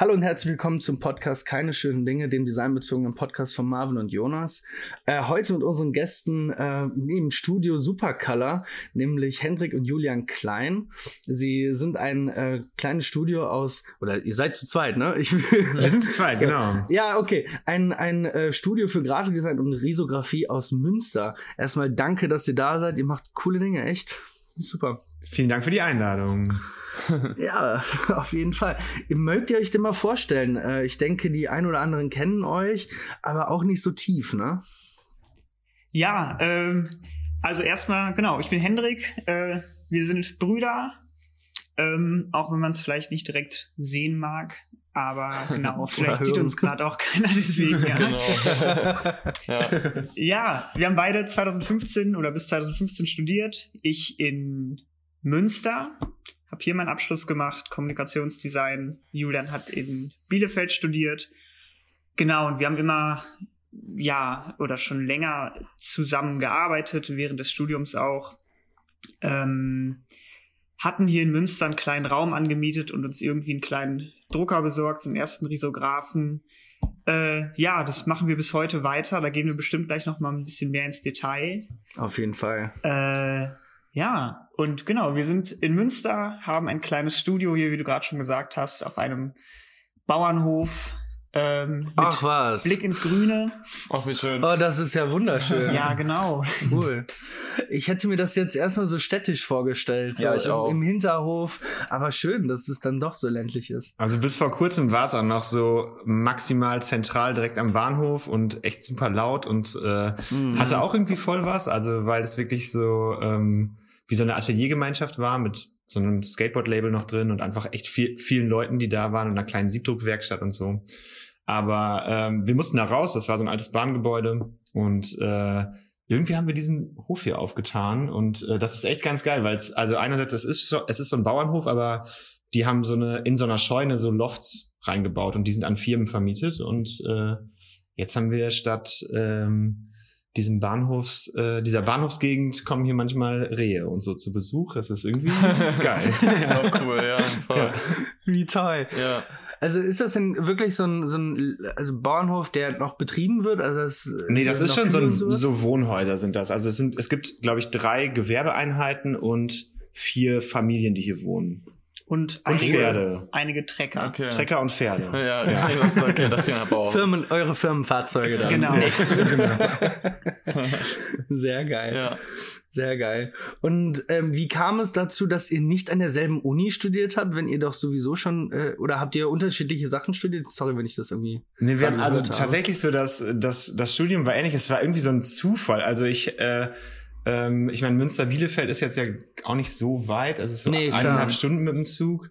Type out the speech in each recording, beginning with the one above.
Hallo und herzlich willkommen zum Podcast Keine schönen Dinge, dem designbezogenen Podcast von Marvin und Jonas. Äh, heute mit unseren Gästen äh, im Studio Supercolor, nämlich Hendrik und Julian Klein. Sie sind ein äh, kleines Studio aus, oder ihr seid zu zweit, ne? Ich, Wir sind zu zweit, So. genau. Ja, okay. Ein, ein äh, Studio für Grafikdesign und Risografie aus Münster. Erstmal danke, dass ihr da seid. Ihr macht coole Dinge, echt. Super. Vielen Dank für die Einladung. Ja, auf jeden Fall. Ihr mögt ihr euch denn mal vorstellen? Äh, ich denke, die ein oder anderen kennen euch, aber auch nicht so tief, ne? Ja, ähm, also erstmal, genau, ich bin Hendrik, äh, wir sind Brüder, ähm, auch wenn man es vielleicht nicht direkt sehen mag, aber genau, vielleicht sieht uns gerade auch keiner deswegen. Ja. Genau. ja. ja, wir haben beide 2015 oder bis 2015 studiert, ich in Münster, habe hier meinen Abschluss gemacht, Kommunikationsdesign, Julian hat in Bielefeld studiert, genau, und wir haben immer ja, oder schon länger zusammengearbeitet, während des Studiums auch. Ähm, hatten hier in Münster einen kleinen Raum angemietet und uns irgendwie einen kleinen Drucker besorgt, so einen ersten Risographen. Äh, ja, das machen wir bis heute weiter. Da gehen wir bestimmt gleich noch mal ein bisschen mehr ins Detail. Auf jeden Fall. Äh, ja, und genau, wir sind in Münster, haben ein kleines Studio hier, wie du gerade schon gesagt hast, auf einem Bauernhof ähm, Ach was. Blick ins Grüne. Ach, wie schön. Oh, das ist ja wunderschön. Ja, genau. Cool. Ich hätte mir das jetzt erstmal so städtisch vorgestellt. So Ja, ich im, auch. Im Hinterhof. Aber schön, dass es dann doch so ländlich ist. Also bis vor kurzem war es auch noch so maximal zentral direkt am Bahnhof und echt super laut und äh, Mhm. hatte auch irgendwie voll was. Also weil es wirklich so ähm, wie so eine Ateliergemeinschaft war mit so einem Skateboard-Label noch drin und einfach echt viel, vielen Leuten, die da waren und einer kleinen Siebdruckwerkstatt und so. Aber ähm, wir mussten da raus, das war so ein altes Bahngebäude. Und äh, irgendwie haben wir diesen Hof hier aufgetan. Und äh, das ist echt ganz geil, weil es also einerseits es ist so, es ist so ein Bauernhof, aber die haben so eine in so einer Scheune so Lofts reingebaut und die sind an Firmen vermietet. Und äh, jetzt haben wir statt ähm, diesem Bahnhofs äh, dieser Bahnhofsgegend kommen hier manchmal Rehe und so zu Besuch. Das ist irgendwie geil. Auch cool, ja. Voll. Wie toll. Ja. Also ist das denn wirklich so ein, so ein also Bauernhof, der noch betrieben wird? Also das, Nee, das ist schon so, ein, so Wohnhäuser sind das. Also es sind, es gibt, glaube ich, drei Gewerbeeinheiten und vier Familien, die hier wohnen. Und, Und einige, Pferde. einige Trecker. Okay. Trecker und Pferde. Ja, ja. Das, okay, das Ding hat auch. Firmen, eure Firmenfahrzeuge dann. Genau. Genau. Sehr geil. Ja. Sehr geil. Und ähm, wie kam es dazu, dass ihr nicht an derselben Uni studiert habt, wenn ihr doch sowieso schon, äh, oder habt ihr unterschiedliche Sachen studiert? Sorry, wenn ich das irgendwie. Nee, wir haben also tatsächlich so, dass das, das Studium war ähnlich. Es war irgendwie so ein Zufall. Also ich, äh, ähm, ich meine, Münster-Bielefeld ist jetzt ja auch nicht so weit. Also so Nee, klar. eineinhalb Stunden mit dem Zug.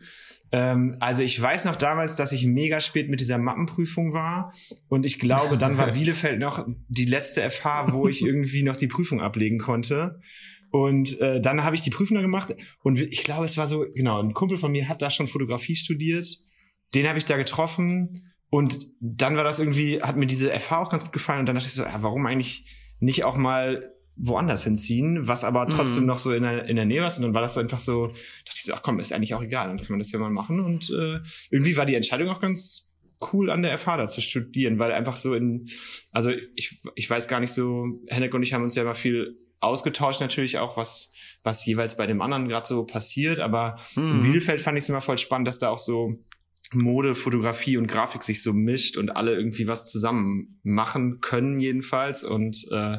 Ähm, also ich weiß noch damals, dass ich mega spät mit dieser Mappenprüfung war. Und ich glaube, dann war Bielefeld noch die letzte FH, wo ich irgendwie noch die Prüfung ablegen konnte. Und äh, dann habe ich die Prüfung gemacht. Und ich glaube, es war so, genau, ein Kumpel von mir hat da schon Fotografie studiert. Den habe ich da getroffen. Und dann war das irgendwie, hat mir diese FH auch ganz gut gefallen. Und dann dachte ich so, ja, warum eigentlich nicht auch mal woanders hinziehen, was aber trotzdem Mhm. noch so in der, in der Nähe ist. Und dann war das so einfach so, dachte ich so, ach komm, ist eigentlich auch egal, dann kann man das ja mal machen. Und äh, irgendwie war die Entscheidung auch ganz cool an der FH da zu studieren, weil einfach so in, also ich, ich weiß gar nicht so, Henrik und ich haben uns ja immer viel ausgetauscht natürlich auch, was, was jeweils bei dem anderen gerade so passiert, aber in Mhm. Bielefeld fand ich es immer voll spannend, dass da auch so Mode, Fotografie und Grafik sich so mischt und alle irgendwie was zusammen machen können jedenfalls. Und äh,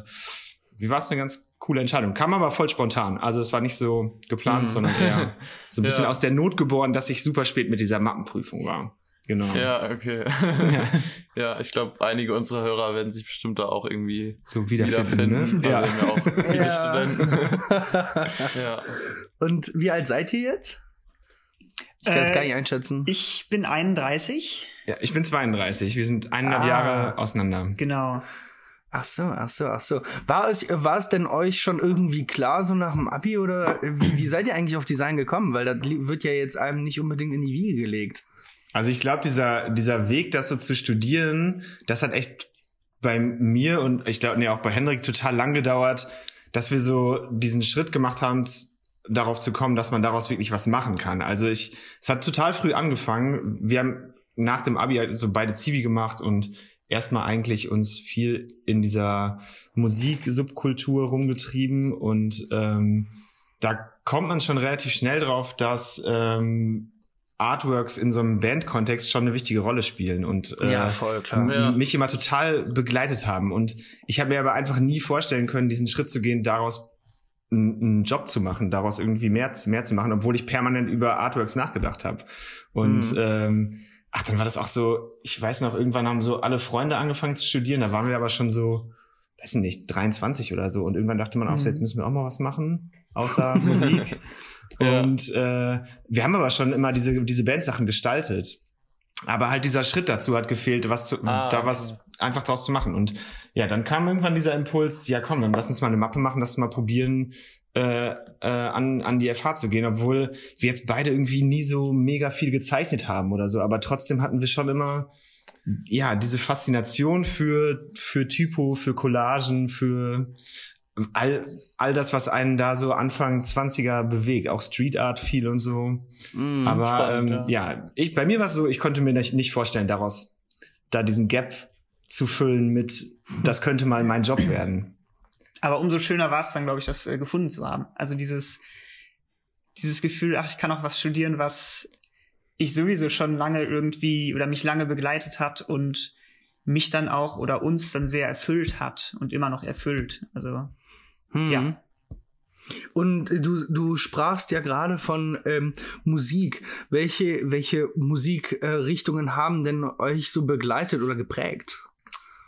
wie war es eine ganz coole Entscheidung. Kam aber voll spontan. Also es war nicht so geplant, Mhm. sondern eher so ein bisschen Ja. aus der Not geboren, dass ich super spät mit dieser Mappenprüfung war. Genau. Ja, okay. ja, ich glaube, einige unserer Hörer werden sich bestimmt da auch irgendwie So wiederfinden. wiederfinden. Ne? Also haben wir auch viele Ja. Studenten. Ja. Und wie alt seid ihr jetzt? Ich kann es Äh, gar nicht einschätzen. Ich bin 31. ja, ich bin 32. Wir sind eineinhalb Ah. Jahre auseinander. Genau. Ach so, ach so, ach so. War es, war es denn euch schon irgendwie klar, so nach dem Abi oder wie, wie seid ihr eigentlich auf Design gekommen? Weil das wird ja jetzt einem nicht unbedingt in die Wiege gelegt. Also ich glaube, dieser, dieser Weg, das so zu studieren, das hat echt bei mir und ich glaube, nee, auch bei Hendrik total lang gedauert, dass wir so diesen Schritt gemacht haben, darauf zu kommen, dass man daraus wirklich was machen kann. Also ich, es hat total früh angefangen. Wir haben nach dem Abi halt so beide Zivi gemacht und erstmal eigentlich uns viel in dieser Musik-Subkultur rumgetrieben und ähm, da kommt man schon relativ schnell drauf, dass ähm, Artworks in so einem Bandkontext schon eine wichtige Rolle spielen und äh, ja, voll, klar. Ja. mich immer total begleitet haben. Und ich habe mir aber einfach nie vorstellen können, diesen Schritt zu gehen, daraus einen Job zu machen, daraus irgendwie mehr, mehr zu machen, obwohl ich permanent über Artworks nachgedacht habe. Und mhm. ähm, ach, dann war das auch so, ich weiß noch, irgendwann haben so alle Freunde angefangen zu studieren, da waren wir aber schon so, weiß nicht, 23 oder so. Und irgendwann dachte man auch so, mhm. jetzt müssen wir auch mal was machen, außer Musik. Und äh, wir haben aber schon immer diese, diese Bandsachen gestaltet. Aber halt dieser Schritt dazu hat gefehlt, was zu, ah, da was okay. einfach draus zu machen. Und ja, dann kam irgendwann dieser Impuls, ja komm, dann lass uns mal eine Mappe machen, lass uns mal probieren, äh, äh, an, an die FH zu gehen, obwohl wir jetzt beide irgendwie nie so mega viel gezeichnet haben oder so. Aber trotzdem hatten wir schon immer ja diese Faszination für für Typo, für Collagen, für all, all das, was einen da so Anfang 20er bewegt, auch Street Art viel und so. Mm, Aber spannend, ähm, ja. ja. ich bei mir war es so, ich konnte mir nicht vorstellen, daraus da diesen Gap zu füllen mit, das könnte mal mein Job werden. Aber umso schöner war es dann, glaube ich, das äh, gefunden zu haben. Also dieses, dieses Gefühl, ach, ich kann auch was studieren, was ich sowieso schon lange irgendwie oder mich lange begleitet hat und mich dann auch oder uns dann sehr erfüllt hat und immer noch erfüllt. Also hm. Ja. Und du, du sprachst ja gerade von ähm, Musik. Welche, welche Musikrichtungen äh, haben denn euch so begleitet oder geprägt?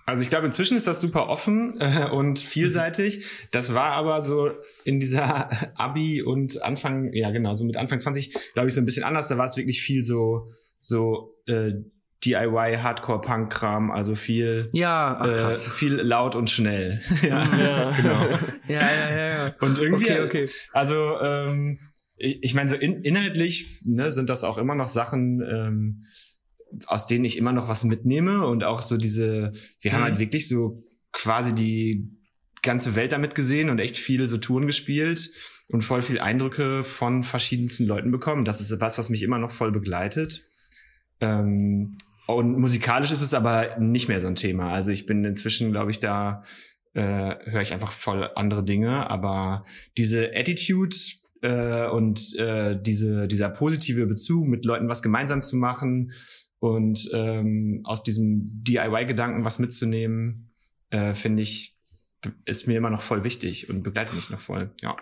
Also ich glaube, inzwischen ist das super offen äh, und vielseitig. Das war aber so in dieser Abi und Anfang, ja genau, so mit Anfang 20, glaube ich, so ein bisschen anders. Da war es wirklich viel so, so äh, DIY Hardcore-Punk-Kram, also viel, ja, ach, äh, viel laut und schnell. ja, ja, genau. ja, ja, ja, ja. Und irgendwie, okay, okay. also ähm, ich, ich meine, so in, inhaltlich ne, sind das auch immer noch Sachen, ähm, aus denen ich immer noch was mitnehme und auch so diese, wir mhm. haben halt wirklich so quasi die ganze Welt damit gesehen und echt viele so Touren gespielt und voll viel Eindrücke von verschiedensten Leuten bekommen. Das ist was, was mich immer noch voll begleitet. Ähm, und musikalisch ist es aber nicht mehr so ein Thema. Also ich bin inzwischen, glaube ich, da äh, höre ich einfach voll andere Dinge. Aber diese Attitude äh, und äh, diese, dieser positive Bezug, mit Leuten was gemeinsam zu machen und ähm, aus diesem DIY-Gedanken was mitzunehmen, äh, finde ich, ist mir immer noch voll wichtig und begleitet mich noch voll. Ja.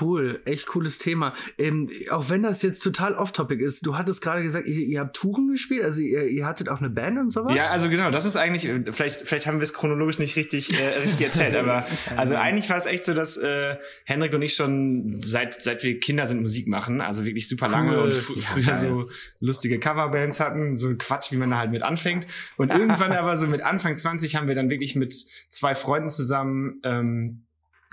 Cool, echt cooles Thema. Ähm, auch wenn das jetzt total off-topic ist, du hattest gerade gesagt, ihr, ihr, habt Touren gespielt, also ihr, ihr, hattet auch eine Band und sowas? Ja, also genau, das ist eigentlich, vielleicht, vielleicht haben wir es chronologisch nicht richtig, äh, richtig erzählt, aber also eigentlich war es echt so, dass äh, Henrik und ich schon seit, seit wir Kinder sind Musik machen, also wirklich super lange cool. und fr früher ja, so lustige Coverbands hatten, so Quatsch, wie man da halt mit anfängt. Und irgendwann aber so mit Anfang 20 haben wir dann wirklich mit zwei Freunden zusammen ähm,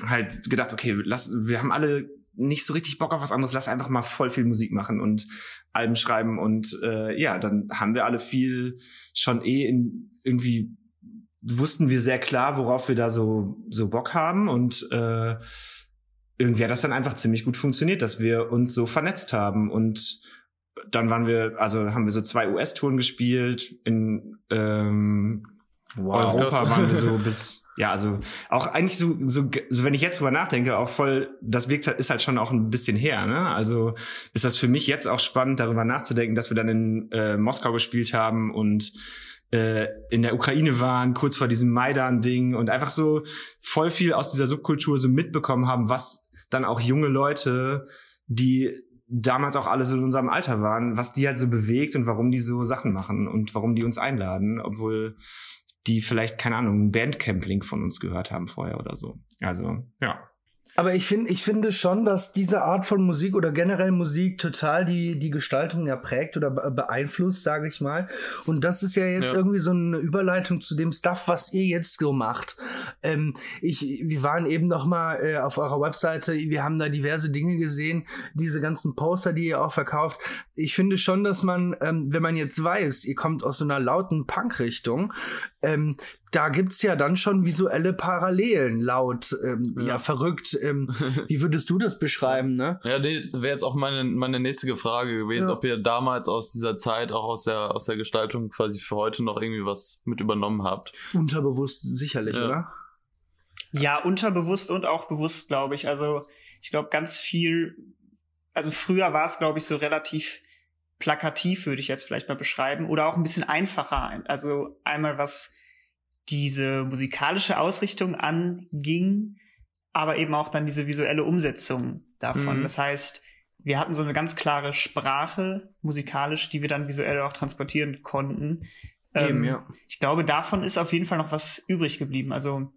halt gedacht, okay, lass, wir haben alle nicht so richtig Bock auf was anderes, lass einfach mal voll viel Musik machen und Alben schreiben und äh, ja, dann haben wir alle viel schon eh in, irgendwie wussten wir sehr klar, worauf wir da so so Bock haben und äh, irgendwie hat das dann einfach ziemlich gut funktioniert, dass wir uns so vernetzt haben und dann waren wir, also haben wir so zwei US-Touren gespielt in ähm, wow, Europa waren wir so bis ja, also auch eigentlich so, so, so, wenn ich jetzt drüber nachdenke, auch voll, das wirkt ist halt schon auch ein bisschen her, ne? Also ist das für mich jetzt auch spannend, darüber nachzudenken, dass wir dann in äh, Moskau gespielt haben und äh, in der Ukraine waren, kurz vor diesem Maidan-Ding und einfach so voll viel aus dieser Subkultur so mitbekommen haben, was dann auch junge Leute, die damals auch alle so in unserem Alter waren, was die halt so bewegt und warum die so Sachen machen und warum die uns einladen, obwohl die vielleicht, keine Ahnung, einen Bandcamp-Link von uns gehört haben vorher oder so. Also, ja. Aber ich finde, ich finde schon, dass diese Art von Musik oder generell Musik total die, die Gestaltung ja prägt oder beeinflusst, sage ich mal. Und das ist ja jetzt ja. irgendwie so eine Überleitung zu dem Stuff, was ihr jetzt so macht. Ähm, ich, wir waren eben noch mal äh, auf eurer Webseite, wir haben da diverse Dinge gesehen, diese ganzen Poster, die ihr auch verkauft. Ich finde schon, dass man, ähm, wenn man jetzt weiß, ihr kommt aus so einer lauten Punk-Richtung, ähm, da gibt's ja dann schon visuelle Parallelen laut, ähm, ja. ja. verrückt. Ähm, wie würdest du das beschreiben, ne? Ja, nee, wäre jetzt auch meine, meine nächste Frage gewesen, ja. ob ihr damals aus dieser Zeit, auch aus der, aus der Gestaltung quasi für heute noch irgendwie was mit übernommen habt. Unterbewusst sicherlich, ja. oder? Ja, unterbewusst und auch bewusst, glaube ich. Also ich glaube, ganz viel, also früher war es, glaube ich, so relativ plakativ, würde ich jetzt vielleicht mal beschreiben, oder auch ein bisschen einfacher. Also einmal was diese musikalische Ausrichtung anging, aber eben auch dann diese visuelle Umsetzung davon. Mhm. Das heißt, wir hatten so eine ganz klare Sprache musikalisch, die wir dann visuell auch transportieren konnten. Eben, ähm, ja. Ich glaube, davon ist auf jeden Fall noch was übrig geblieben. Also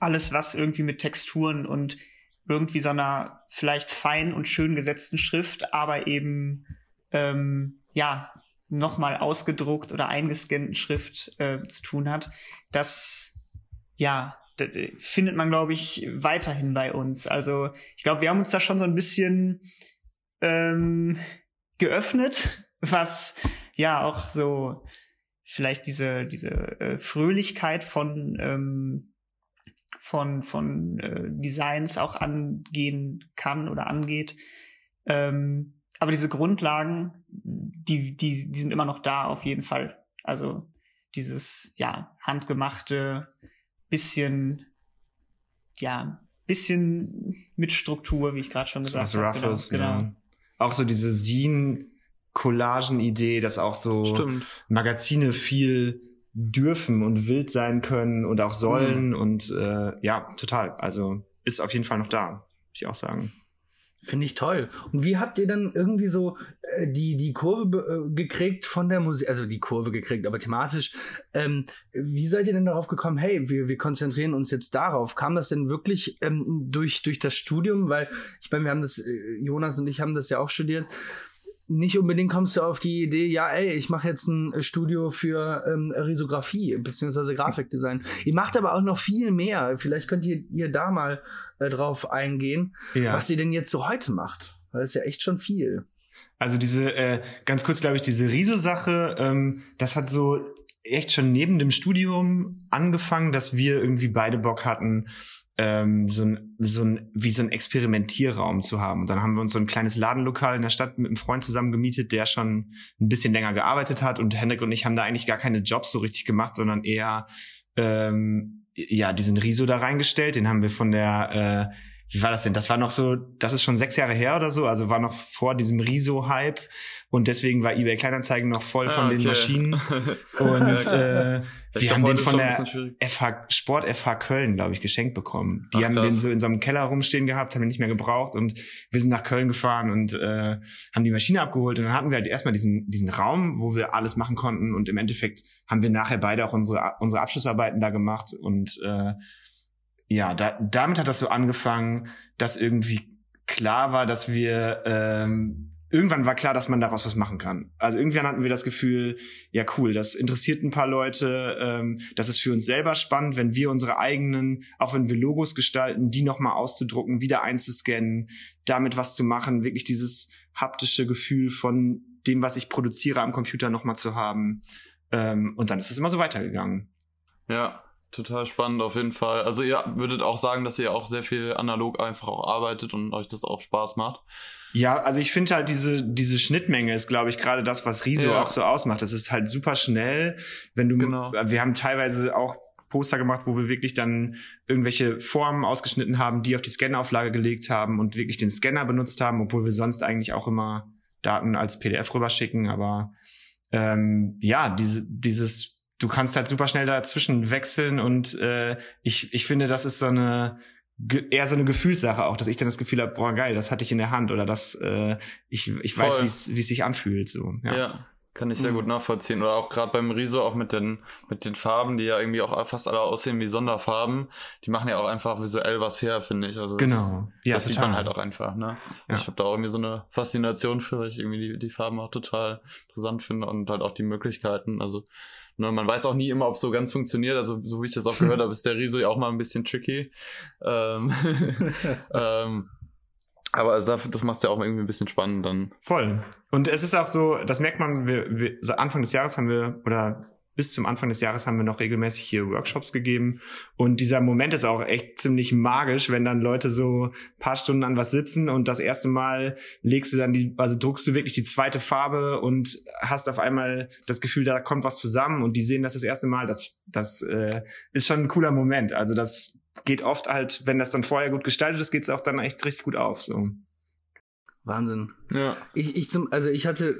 alles, was irgendwie mit Texturen und irgendwie so einer vielleicht fein und schön gesetzten Schrift, aber eben ähm, ja nochmal ausgedruckt oder eingescannten Schrift äh, zu tun hat, das ja findet man, glaube ich, weiterhin bei uns. Also ich glaube, wir haben uns da schon so ein bisschen ähm, geöffnet, was ja auch so vielleicht diese diese äh, Fröhlichkeit von ähm, von von äh, Designs auch angehen kann oder angeht. Ähm, aber diese Grundlagen, die, die, die sind immer noch da auf jeden Fall. Also dieses, ja, handgemachte, bisschen, ja, bisschen mit Struktur, wie ich gerade schon gesagt so habe. Roughes, genau. genau. Auch so diese Scene-Collagen-Idee, dass auch so Stimmt. Magazine viel dürfen und wild sein können und auch sollen mhm. und äh, ja, total. Also ist auf jeden Fall noch da, würde ich auch sagen. Finde ich toll. Und wie habt ihr dann irgendwie so äh, die, die Kurve äh, gekriegt von der Musik, also die Kurve gekriegt, aber thematisch, ähm, wie seid ihr denn darauf gekommen, hey, wir, wir konzentrieren uns jetzt darauf? Kam das denn wirklich ähm, durch, durch das Studium? Weil, ich meine, wir haben das, äh, Jonas und ich haben das ja auch studiert nicht unbedingt kommst du auf die Idee, ja, ey, ich mache jetzt ein Studio für ähm, Risografie bzw. Grafikdesign. Ihr macht aber auch noch viel mehr. Vielleicht könnt ihr, ihr da mal äh, drauf eingehen, ja. was ihr denn jetzt so heute macht. Weil das ist ja echt schon viel. Also diese, äh, ganz kurz glaube ich, diese Riso-Sache, ähm, das hat so echt schon neben dem Studium angefangen, dass wir irgendwie beide Bock hatten, ähm, so ein, so ein, wie so ein Experimentierraum zu haben. Und dann haben wir uns so ein kleines Ladenlokal in der Stadt mit einem Freund zusammen gemietet, der schon ein bisschen länger gearbeitet hat. Und Hendrik und ich haben da eigentlich gar keine Jobs so richtig gemacht, sondern eher ähm, ja diesen Riso da reingestellt. Den haben wir von der äh, wie war das denn? Das war noch so, das ist schon sechs Jahre her oder so, also war noch vor diesem Riso-Hype und deswegen war eBay Kleinanzeigen noch voll von ah, okay. den Maschinen. Und äh, wir haben den von der FH, Sport FH Köln, glaube ich, geschenkt bekommen. Die Ach, haben krass. den so in so einem Keller rumstehen gehabt, haben den nicht mehr gebraucht und wir sind nach Köln gefahren und äh, haben die Maschine abgeholt und dann hatten wir halt erstmal diesen, diesen Raum, wo wir alles machen konnten und im Endeffekt haben wir nachher beide auch unsere, unsere Abschlussarbeiten da gemacht und äh, ja, da, damit hat das so angefangen, dass irgendwie klar war, dass wir ähm, irgendwann war klar, dass man daraus was machen kann. Also irgendwann hatten wir das Gefühl, ja cool, das interessiert ein paar Leute, ähm, das ist für uns selber spannend, wenn wir unsere eigenen, auch wenn wir Logos gestalten, die nochmal auszudrucken, wieder einzuscannen, damit was zu machen, wirklich dieses haptische Gefühl von dem, was ich produziere am Computer nochmal zu haben. Ähm, und dann ist es immer so weitergegangen. Ja, total spannend auf jeden Fall. Also ihr würdet auch sagen, dass ihr auch sehr viel analog einfach auch arbeitet und euch das auch Spaß macht. Ja, also ich finde halt diese, diese Schnittmenge ist, glaube ich, gerade das, was Riso ja. auch so ausmacht. Das ist halt super schnell, wenn du, genau. wir haben teilweise auch Poster gemacht, wo wir wirklich dann irgendwelche Formen ausgeschnitten haben, die auf die Scannerauflage gelegt haben und wirklich den Scanner benutzt haben, obwohl wir sonst eigentlich auch immer Daten als PDF rüberschicken. Aber ähm, ja, diese, dieses du kannst halt super schnell dazwischen wechseln und äh, ich, ich finde, das ist so eine eher so eine Gefühlssache auch, dass ich dann das Gefühl habe, boah geil, das hatte ich in der Hand oder das äh, ich, ich weiß, wie es wie es sich anfühlt so. Ja. ja. Kann ich sehr mhm. gut nachvollziehen. Oder auch gerade beim Riso, auch mit den, mit den Farben, die ja irgendwie auch fast alle aussehen wie Sonderfarben, die machen ja auch einfach visuell was her, finde ich. Also genau. Das, ja, das sieht man halt auch einfach, ne? Ja. Ich habe da auch irgendwie so eine Faszination für, weil ich irgendwie die, die Farben auch total interessant finde und halt auch die Möglichkeiten. Also Ne, man weiß auch nie immer, ob es so ganz funktioniert. Also, so wie ich das auch gehört habe, ist der Riso ja auch mal ein bisschen tricky. Ähm, ähm, aber also das, das macht es ja auch irgendwie ein bisschen spannend dann. Voll. Und es ist auch so, das merkt man, wir, wir, Anfang des Jahres haben wir, oder bis zum Anfang des Jahres haben wir noch regelmäßig hier Workshops gegeben. Und dieser Moment ist auch echt ziemlich magisch, wenn dann Leute so paar Stunden an was sitzen und das erste Mal legst du dann die, also druckst du wirklich die zweite Farbe und hast auf einmal das Gefühl, da kommt was zusammen und die sehen das das erste Mal. Das, das äh, ist schon ein cooler Moment. Also das geht oft halt, wenn das dann vorher gut gestaltet ist, geht es auch dann echt richtig gut auf. So. Wahnsinn. Ja. Ich, ich zum, also ich hatte,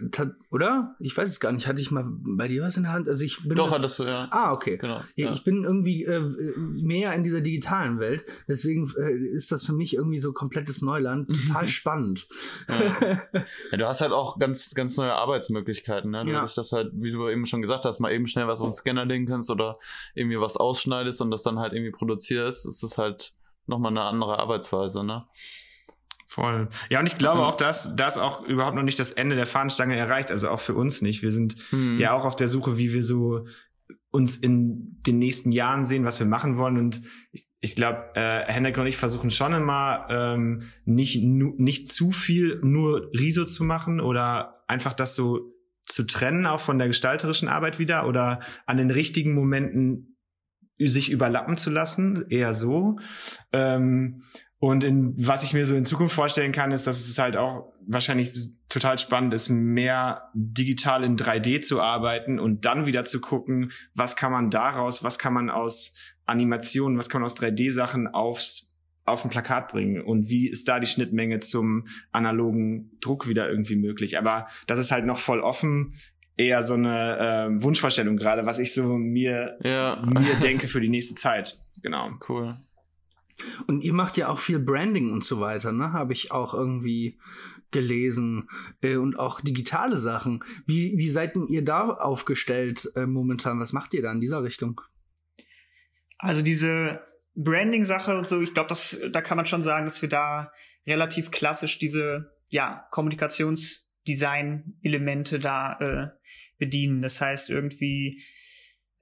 oder? Ich weiß es gar nicht. Hatte ich mal bei dir was in der Hand? Also ich bin. Doch, hattest du, ja. Ah, okay. Genau. Ja, Ja. Ich bin irgendwie äh, mehr in dieser digitalen Welt. Deswegen äh, ist das für mich irgendwie so komplettes Neuland. Total spannend. Ja. ja, du hast halt auch ganz, ganz neue Arbeitsmöglichkeiten, ne? Ja. Dadurch, dass du halt, wie du eben schon gesagt hast, mal eben schnell was auf den Scanner legen kannst oder irgendwie was ausschneidest und das dann halt irgendwie produzierst, ist es halt nochmal eine andere Arbeitsweise, ne? Voll. Ja, und ich glaube Mhm. auch, dass das auch überhaupt noch nicht das Ende der Fahnenstange erreicht. Also auch für uns nicht. Wir sind Hm. ja auch auf der Suche, wie wir so uns in den nächsten Jahren sehen, was wir machen wollen. Und ich, ich glaube, äh, Henrik und ich versuchen schon immer ähm, nicht, nu, nicht zu viel nur Riso zu machen oder einfach das so zu trennen, auch von der gestalterischen Arbeit wieder oder an den richtigen Momenten sich überlappen zu lassen, eher so. Ähm, und in, was ich mir so in Zukunft vorstellen kann, ist, dass es halt auch wahrscheinlich total spannend ist, mehr digital in 3D zu arbeiten und dann wieder zu gucken, was kann man daraus, was kann man aus Animationen, was kann man aus 3D-Sachen aufs auf ein Plakat bringen und wie ist da die Schnittmenge zum analogen Druck wieder irgendwie möglich. Aber das ist halt noch voll offen, eher so eine äh, Wunschvorstellung gerade, was ich so mir, Ja. mir denke für die nächste Zeit. Genau. Cool. Und ihr macht ja auch viel Branding und so weiter, ne? Habe ich auch irgendwie gelesen. Äh, und auch digitale Sachen. Wie, wie seid denn ihr da aufgestellt äh, momentan? Was macht ihr da in dieser Richtung? Also diese Branding-Sache und so, ich glaube, das, da kann man schon sagen, dass wir da relativ klassisch diese, ja, Kommunikationsdesign-Elemente da äh, bedienen. Das heißt irgendwie,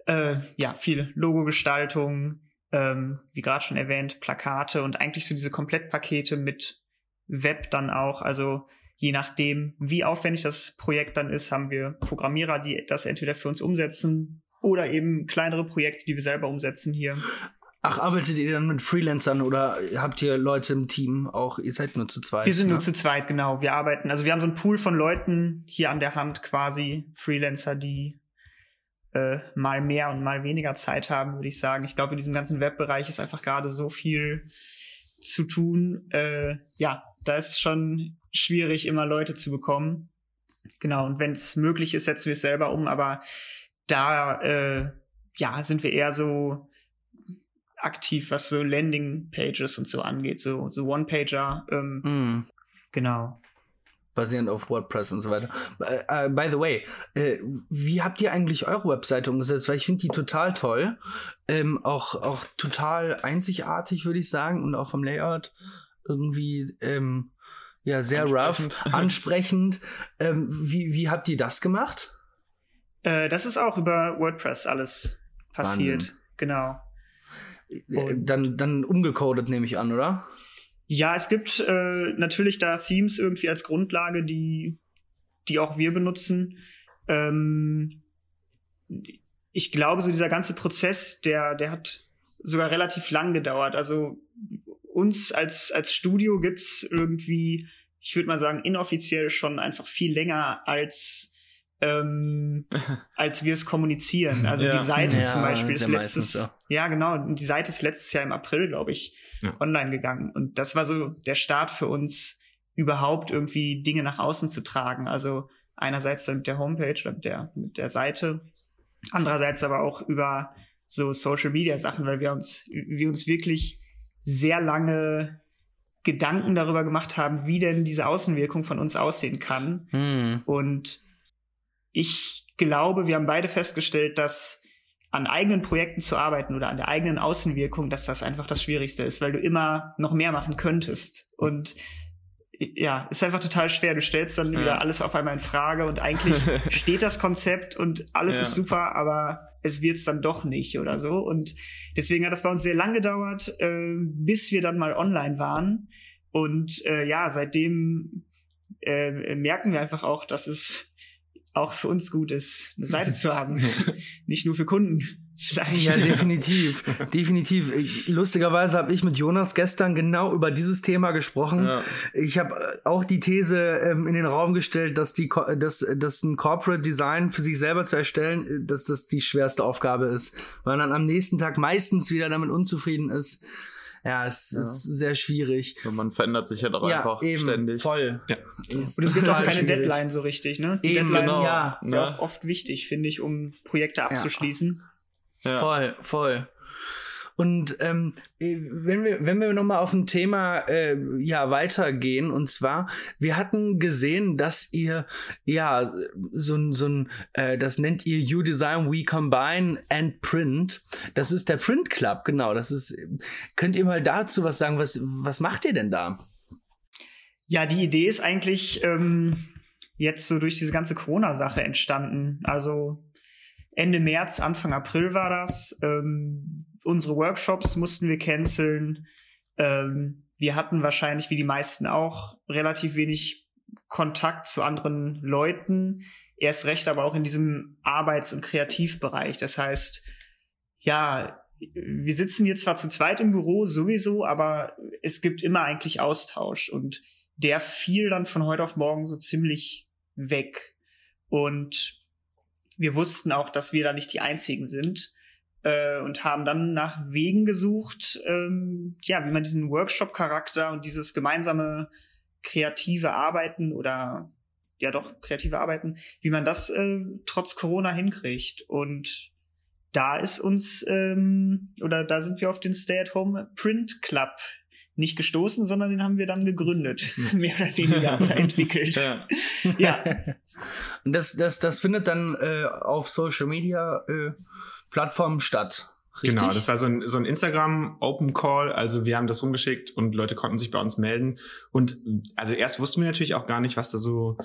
äh, ja, viel Logogestaltung, ähm, wie gerade schon erwähnt, Plakate und eigentlich so diese Komplettpakete mit Web dann auch. Also je nachdem, wie aufwendig das Projekt dann ist, haben wir Programmierer, die das entweder für uns umsetzen oder eben kleinere Projekte, die wir selber umsetzen hier. Ach, arbeitet ihr dann mit Freelancern oder habt ihr Leute im Team auch? Ihr seid nur zu zweit. Wir sind ne? nur zu zweit, genau. Wir arbeiten, also wir haben so einen Pool von Leuten hier an der Hand quasi, Freelancer, die äh, mal mehr und mal weniger Zeit haben, würde ich sagen. Ich glaube, in diesem ganzen Webbereich ist einfach gerade so viel zu tun. Äh, ja, da ist es schon schwierig, immer Leute zu bekommen. Genau, und wenn es möglich ist, setzen wir es selber um, aber da äh, ja, sind wir eher so aktiv, was so Landing-Pages und so angeht, so, so One-Pager. Ähm, Mm. Genau. Basierend auf WordPress und so weiter. Äh, by the way, äh, wie habt ihr eigentlich eure Webseite umgesetzt? Weil ich finde die total toll. Ähm, auch, auch total einzigartig, würde ich sagen. Und auch vom Layout irgendwie ähm, ja, sehr rough, Ansprechend. ansprechend. Ähm, wie, wie habt ihr das gemacht? Äh, das ist auch über WordPress alles passiert. Wahnsinn. Genau. Äh, Und- Dann, dann umgecodet, nehme ich an, oder? Ja, es gibt äh, natürlich da Themes irgendwie als Grundlage, die, die auch wir benutzen. Ähm, ich glaube, so dieser ganze Prozess, der, der hat sogar relativ lang gedauert. Also uns als, als Studio gibt's irgendwie, ich würde mal sagen, inoffiziell schon einfach viel länger als ähm, als wir es kommunizieren. Also Ja. die Seite Ja, zum Beispiel ist letztes, meistens ja genau, die Seite ist letztes Jahr im April, glaube ich, Ja. online gegangen. Und das war so der Start für uns, überhaupt irgendwie Dinge nach außen zu tragen. Also einerseits dann mit der Homepage oder mit der, mit der Seite, andererseits aber auch über so Social Media Sachen, weil wir uns, wir uns wirklich sehr lange Gedanken darüber gemacht haben, wie denn diese Außenwirkung von uns aussehen kann. Hm. Und ich glaube, wir haben beide festgestellt, dass an eigenen Projekten zu arbeiten oder an der eigenen Außenwirkung, dass das einfach das Schwierigste ist, weil du immer noch mehr machen könntest. Und ja, ist einfach total schwer. Du stellst dann Ja. wieder alles auf einmal in Frage und eigentlich steht das Konzept und alles Ja. ist super, aber es wird's dann doch nicht oder so. Und deswegen hat das bei uns sehr lang gedauert, äh, bis wir dann mal online waren. Und äh, ja, seitdem äh, merken wir einfach auch, dass es auch für uns gut ist, eine Seite zu haben. Nicht nur für Kunden. Vielleicht. Ja, definitiv. definitiv. Lustigerweise habe ich mit Jonas gestern genau über dieses Thema gesprochen. Ja. Ich habe auch die These ähm, in den Raum gestellt, dass, die, dass, dass ein Corporate Design für sich selber zu erstellen, äh, dass das die schwerste Aufgabe ist. Weil man dann am nächsten Tag meistens wieder damit unzufrieden ist. Ja, es ja. ist sehr schwierig. Und man verändert sich ja doch ja, einfach eben, ständig. Voll. Ja. Und es gibt auch keine schwierig. Deadline so richtig, ne? Die eben, Deadline genau. ja, ist ja auch oft wichtig, finde ich, um Projekte abzuschließen. Ja. Voll, voll. Und ähm, wenn wir, wenn wir nochmal auf ein Thema äh, ja, weitergehen, und zwar, wir hatten gesehen, dass ihr ja so ein, so ein äh, das nennt ihr You Design We Combine and Print. Das ist der Print Club, genau. Das ist, könnt ihr mal dazu was sagen? Was, was macht ihr denn da? Ja, die Idee ist eigentlich ähm, jetzt so durch diese ganze Corona-Sache entstanden. Also Ende März, Anfang April war das. Ähm, unsere Workshops mussten wir canceln. Ähm, wir hatten wahrscheinlich, wie die meisten auch, relativ wenig Kontakt zu anderen Leuten. Erst recht aber auch in diesem Arbeits- und Kreativbereich. Das heißt, ja, wir sitzen hier zwar zu zweit im Büro sowieso, aber es gibt immer eigentlich Austausch und der fiel dann von heute auf morgen so ziemlich weg. Und wir wussten auch, dass wir da nicht die Einzigen sind äh, und haben dann nach Wegen gesucht, ähm, ja, wie man diesen Workshop-Charakter und dieses gemeinsame kreative Arbeiten oder ja doch kreative Arbeiten, wie man das äh, trotz Corona hinkriegt. Und da ist uns ähm, oder da sind wir auf den Stay-at-Home Print Club nicht gestoßen, sondern den haben wir dann gegründet, mehr oder weniger oder entwickelt. Ja. ja. Und das, das, das findet dann äh, auf Social Media äh, Plattformen statt. Richtig? Genau, das war so ein, so ein Instagram Open Call. Also wir haben das rumgeschickt und Leute konnten sich bei uns melden. Und also erst wussten wir natürlich auch gar nicht, was da so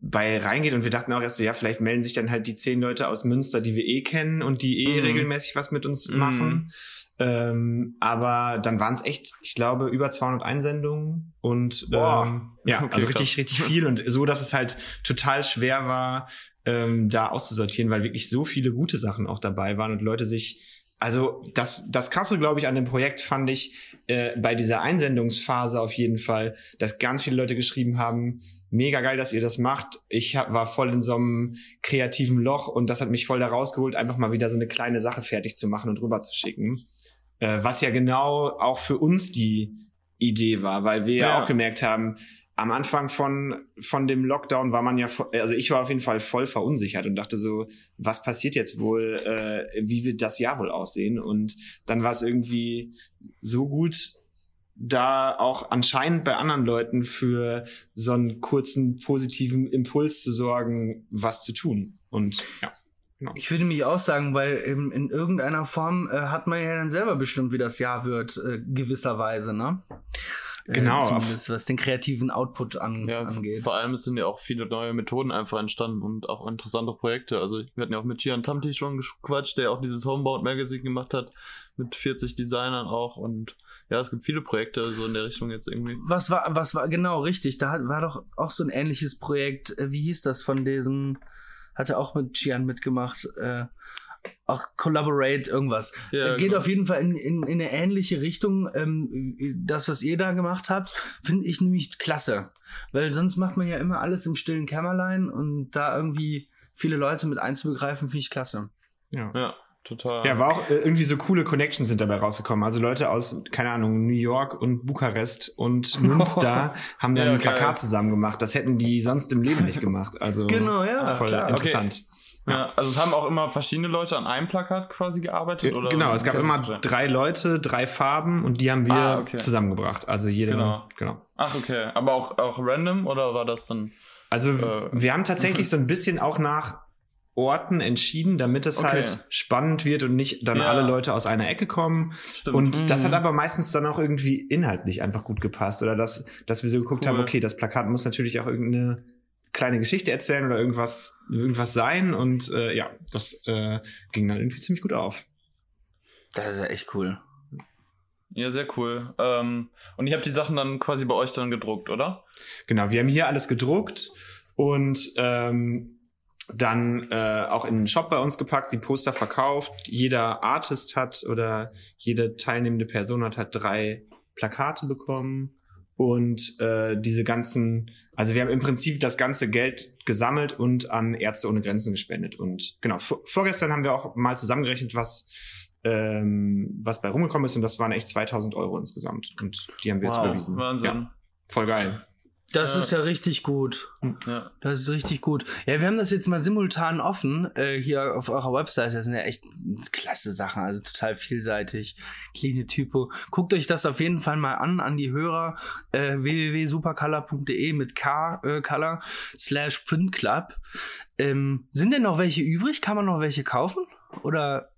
bei reingeht und wir dachten auch erst so, ja, vielleicht melden sich dann halt die zehn Leute aus Münster, die wir eh kennen und die eh mhm. regelmäßig was mit uns mhm. machen. Ähm, aber dann waren es echt, ich glaube, über 200 Einsendungen und ähm, ja, okay, also richtig, richtig viel und so, dass es halt total schwer war, ähm, da auszusortieren, weil wirklich so viele gute Sachen auch dabei waren und Leute sich also das, das Krasse, glaube ich, an dem Projekt fand ich äh, bei dieser Einsendungsphase auf jeden Fall, dass ganz viele Leute geschrieben haben, mega geil, dass ihr das macht. Ich hab, war voll in so einem kreativen Loch und das hat mich voll da rausgeholt, einfach mal wieder so eine kleine Sache fertig zu machen und rüber zu schicken. Äh, was ja genau auch für uns die Idee war, weil wir ja, ja auch gemerkt haben, am Anfang von, von dem Lockdown war man ja, also ich war auf jeden Fall voll verunsichert und dachte so, was passiert jetzt wohl, äh, wie wird das Jahr wohl aussehen? Und dann war es irgendwie so gut, da auch anscheinend bei anderen Leuten für so einen kurzen positiven Impuls zu sorgen, was zu tun. Und ja. Genau. Ich würde mich auch sagen, weil in, in irgendeiner Form äh, hat man ja dann selber bestimmt, wie das Jahr wird, äh, gewisserweise, ne? Äh, genau. Äh, zumindest was den kreativen Output an, ja, angeht. Vor allem sind ja auch viele neue Methoden einfach entstanden und auch interessante Projekte. Also wir hatten ja auch mit Gian Tamti schon gequatscht, der auch dieses Homebound Magazine gemacht hat, mit 40 Designern auch. Und ja, es gibt viele Projekte so in der Richtung jetzt irgendwie. Was war, was war, genau, richtig. Da war doch auch so ein ähnliches Projekt. Äh, wie hieß das von diesen, hatte auch mit Gian mitgemacht. Äh, auch Collaborate, irgendwas. Ja, Geht genau. auf jeden Fall in, in, in eine ähnliche Richtung. Ähm, das, was ihr da gemacht habt, finde ich nämlich klasse. Weil sonst macht man ja immer alles im stillen Kämmerlein und da irgendwie viele Leute mit einzubegreifen, finde ich klasse. Ja. ja. Total. Ja, war auch äh, irgendwie so coole Connections sind dabei rausgekommen. Also Leute aus, keine Ahnung, New York und Bukarest und Münster haben dann ja, ein Plakat geil. zusammen gemacht. Das hätten die sonst im Leben nicht gemacht. Also genau, ja, voll klar. interessant. Okay. Ja, also es haben auch immer verschiedene Leute an einem Plakat quasi gearbeitet, oder? Genau, es gab immer drei Leute, drei Farben und die haben wir ah, okay. zusammengebracht. Also jede, genau. genau. Ach, okay. Aber auch, auch random oder war das dann? Also äh, wir haben tatsächlich so ein bisschen auch nach Orten entschieden, damit es okay. halt spannend wird und nicht dann ja. alle Leute aus einer Ecke kommen. Stimmt. Und mhm. das hat aber meistens dann auch irgendwie inhaltlich einfach gut gepasst. Oder dass, dass wir so geguckt cool. haben, okay, das Plakat muss natürlich auch irgendeine kleine Geschichte erzählen oder irgendwas, irgendwas sein. Und äh, ja, das äh, ging dann irgendwie ziemlich gut auf. Das ist ja echt cool. Ja, sehr cool. Ähm, und ich habe die Sachen dann quasi bei euch dann gedruckt, oder? Genau, wir haben hier alles gedruckt und ähm, dann äh, auch in den Shop bei uns gepackt, die Poster verkauft. Jeder Artist hat oder jede teilnehmende Person hat halt drei Plakate bekommen und äh, diese ganzen, also wir haben im Prinzip das ganze Geld gesammelt und an Ärzte ohne Grenzen gespendet. Und genau, vor, vorgestern haben wir auch mal zusammengerechnet, was ähm, was bei rumgekommen ist und das waren echt 2000 Euro insgesamt und die haben wir wow, jetzt überwiesen. Wahnsinn. Ja, voll geil. Das ja. ist ja richtig gut. Ja. Das ist richtig gut. Ja, wir haben das jetzt mal simultan offen äh, hier auf eurer Website. Das sind ja echt klasse Sachen, also total vielseitig. Clean Typo. Guckt euch das auf jeden Fall mal an, an die Hörer. Äh, www.supercolor.de mit K, äh, Color slash Print Club. Ähm, sind denn noch welche übrig? Kann man noch welche kaufen? Oder,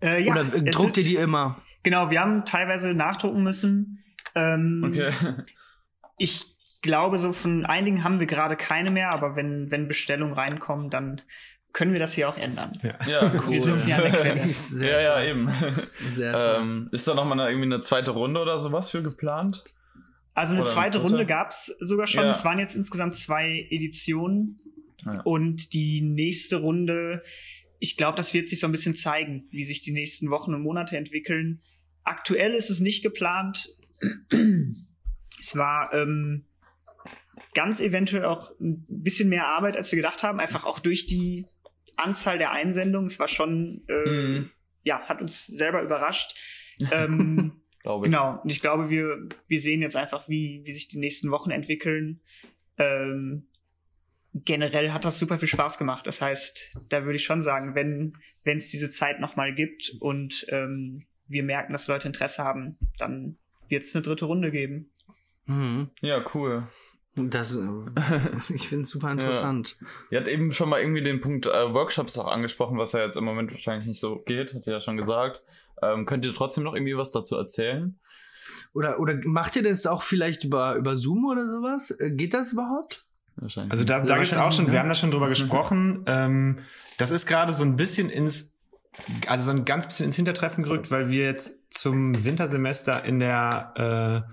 äh, ja, oder druckt ihr die immer? Genau, wir haben teilweise nachdrucken müssen. Ähm, okay. Ich glaube, so von einigen haben wir gerade keine mehr, aber wenn, wenn Bestellungen reinkommen, dann können wir das hier auch ändern. Ja, ja cool. Wir sitzen ja an der Quelle. ja, ja, eben. Sehr ähm, ist da nochmal irgendwie eine zweite Runde oder sowas für geplant? Also eine oder zweite eine Runde gab's sogar schon. Ja. Es waren jetzt insgesamt zwei Editionen. Ja. Und die nächste Runde, ich glaube, das wird sich so ein bisschen zeigen, wie sich die nächsten Wochen und Monate entwickeln. Aktuell ist es nicht geplant. es war ähm, ganz eventuell auch ein bisschen mehr Arbeit, als wir gedacht haben, einfach auch durch die Anzahl der Einsendungen. Es war schon, äh, mhm. ja, hat uns selber überrascht. ähm, glaube ich. Genau. Und ich glaube, wir, wir sehen jetzt einfach, wie, wie sich die nächsten Wochen entwickeln. Ähm, generell hat das super viel Spaß gemacht. Das heißt, da würde ich schon sagen, wenn wenn es diese Zeit nochmal gibt und ähm, wir merken, dass Leute Interesse haben, dann wird es eine dritte Runde geben. Mhm. Ja, cool. Das, äh, ich finde es super interessant. Ja. Ihr habt eben schon mal irgendwie den Punkt äh, Workshops auch angesprochen, was ja jetzt im Moment wahrscheinlich nicht so geht, hat ihr ja schon gesagt. Ähm, könnt ihr trotzdem noch irgendwie was dazu erzählen? Oder, oder macht ihr das auch vielleicht über, über Zoom oder sowas? Äh, geht das überhaupt? Also da, da gibt es auch schon, wir haben da schon drüber gesprochen. ähm, das ist gerade so ein bisschen ins also so ein ganz bisschen ins Hintertreffen gerückt, weil wir jetzt zum Wintersemester in der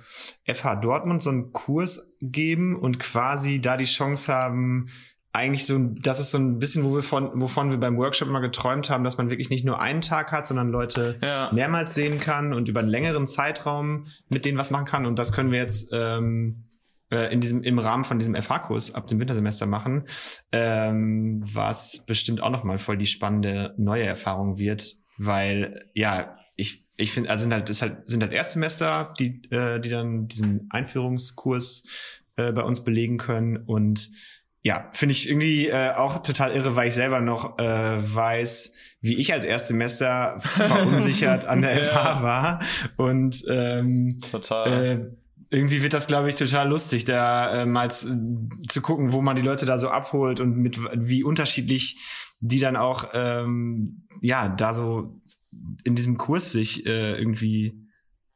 äh, FH Dortmund so einen Kurs geben und quasi da die Chance haben, eigentlich so, das ist so ein bisschen, wo wir von, wovon wir beim Workshop immer geträumt haben, dass man wirklich nicht nur einen Tag hat, sondern Leute ja. mehrmals sehen kann und über einen längeren Zeitraum mit denen was machen kann. Und das können wir jetzt ähm, äh, in diesem, im Rahmen von diesem FH-Kurs ab dem Wintersemester machen, ähm, was bestimmt auch nochmal voll die spannende neue Erfahrung wird, weil, ja, ich, ich finde, also sind halt, ist halt, sind halt Erstsemester, die, äh, die dann diesen Einführungskurs äh, bei uns belegen können und ja, finde ich irgendwie äh, auch total irre, weil ich selber noch äh, weiß, wie ich als Erstsemester verunsichert an der FH war und ähm, total. Äh, irgendwie wird das, glaube ich, total lustig, da äh, mal zu gucken, wo man die Leute da so abholt und mit wie unterschiedlich die dann auch ähm, ja da so in diesem Kurs sich äh, irgendwie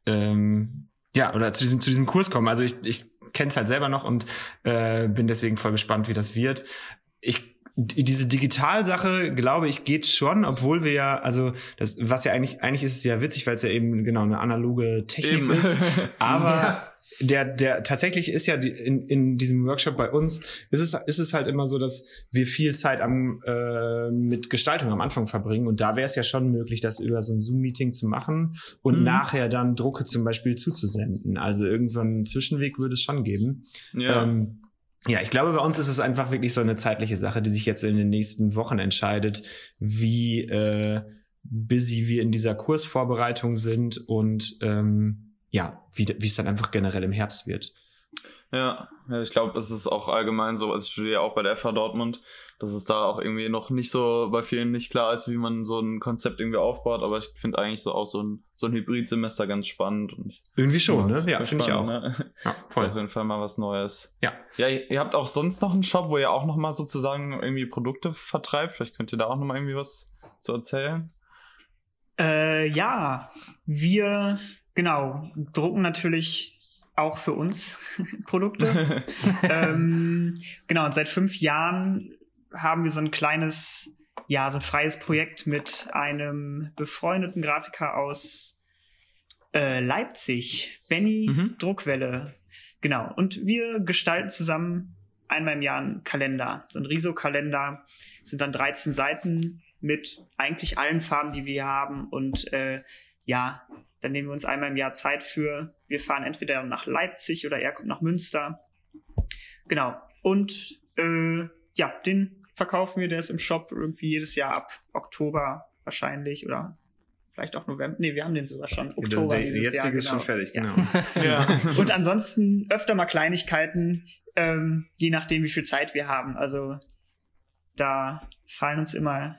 ähm, ja oder zu diesem zu diesem Kurs kommen. Also ich, ich kenne es halt selber noch und äh, bin deswegen voll gespannt, wie das wird. Ich diese Digitalsache, glaube ich, geht schon, obwohl wir ja, also das, was ja eigentlich, eigentlich ist es ja witzig, weil es ja eben genau eine analoge Technik eben. ist. Aber ja der, der tatsächlich ist ja die, in, in diesem Workshop bei uns, ist es, ist es halt immer so, dass wir viel Zeit am, äh, mit Gestaltung am Anfang verbringen. Und da wäre es ja schon möglich, das über so ein Zoom-Meeting zu machen und mhm. nachher dann Drucke zum Beispiel zuzusenden. Also irgendeinen so Zwischenweg würde es schon geben. Ja. Ähm, ja, ich glaube, bei uns ist es einfach wirklich so eine zeitliche Sache, die sich jetzt in den nächsten Wochen entscheidet, wie äh, busy wir in dieser Kursvorbereitung sind und ähm, ja, wie, wie es dann einfach generell im Herbst wird. Ja, ich glaube, es ist auch allgemein so, also ich studiere auch bei der FH Dortmund, dass es da auch irgendwie noch nicht so bei vielen nicht klar ist, wie man so ein Konzept irgendwie aufbaut, aber ich finde eigentlich so auch so ein, so ein Hybrid-Semester ganz spannend. Und ich, irgendwie schon, ja, ne? Ja, finde ich auch. Ne? Ja, voll. Ist auf jeden Fall mal was Neues. Ja. Ja, ihr habt auch sonst noch einen Shop, wo ihr auch nochmal sozusagen irgendwie Produkte vertreibt. Vielleicht könnt ihr da auch nochmal irgendwie was zu erzählen. Äh, ja, wir genau, drucken natürlich auch für uns Produkte. ähm, genau, und seit fünf Jahren haben wir so ein kleines, ja, so ein freies Projekt mit einem befreundeten Grafiker aus äh, Leipzig, Benny mhm. Druckwelle. Genau. Und wir gestalten zusammen einmal im Jahr einen Kalender, so ein Riso-Kalender. Sind dann 13 Seiten mit eigentlich allen Farben, die wir haben. Und äh, ja, dann nehmen wir uns einmal im Jahr Zeit für. Wir fahren entweder nach Leipzig oder er kommt nach Münster. Genau. Und äh, ja, den verkaufen wir, der ist im Shop irgendwie jedes Jahr ab Oktober wahrscheinlich oder vielleicht auch November. Nee, wir haben den sogar schon. Oktober der, der dieses Jahr, jetzige ist genau. schon fertig, genau. Ja. Und ansonsten öfter mal Kleinigkeiten, ähm, je nachdem, wie viel Zeit wir haben. Also da fallen uns immer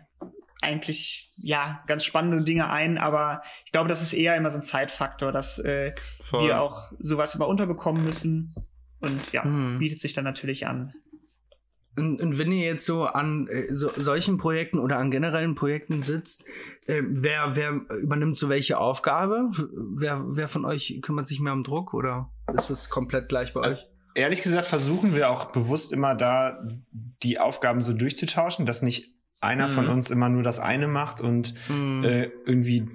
eigentlich ja ganz spannende Dinge ein, aber ich glaube, das ist eher immer so ein Zeitfaktor, dass äh, Voll. wir auch sowas immer unterbekommen müssen. Und ja, Mhm. bietet sich dann natürlich an. Und, und wenn ihr jetzt so an äh, so, solchen Projekten oder an generellen Projekten sitzt, äh, wer, wer übernimmt so welche Aufgabe? Wer, wer von euch kümmert sich mehr um Druck oder ist es komplett gleich bei euch? Ehrlich gesagt versuchen wir auch bewusst immer da die Aufgaben so durchzutauschen, dass nicht einer von Mhm. uns immer nur das eine macht und Hm. äh, irgendwie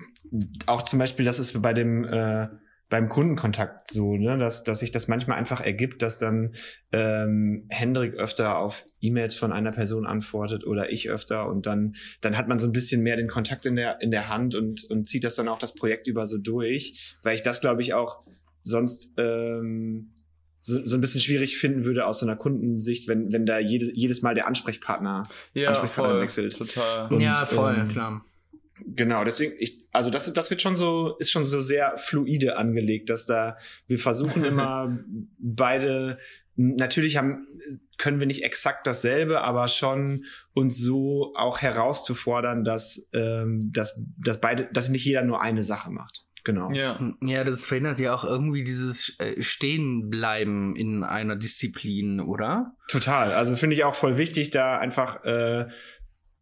auch zum Beispiel, das ist bei dem äh, beim Kundenkontakt so, ne, dass, dass sich das manchmal einfach ergibt, dass dann ähm, Hendrik öfter auf E-Mails von einer Person antwortet oder ich öfter und dann, dann hat man so ein bisschen mehr den Kontakt in der, in der Hand und, und zieht das dann auch das Projekt über so durch, weil ich das, glaube ich, auch sonst ähm, so, so ein bisschen schwierig finden würde aus so einer Kundensicht, wenn, wenn da jede, jedes Mal der Ansprechpartner ja, Ansprechpartner voll, wechselt. Total. und, ja, voll, ähm, klar. Genau, deswegen, ich, also das, das wird schon so, ist schon so sehr fluide angelegt, dass da, wir versuchen immer beide, natürlich haben, können wir nicht exakt dasselbe, aber schon uns so auch herauszufordern, dass, ähm, dass, dass beide, dass nicht jeder nur eine Sache macht. Genau. Ja. Ja, das verhindert ja auch irgendwie dieses äh, Stehenbleiben in einer Disziplin, oder? Total. Also finde ich auch voll wichtig, da einfach, äh,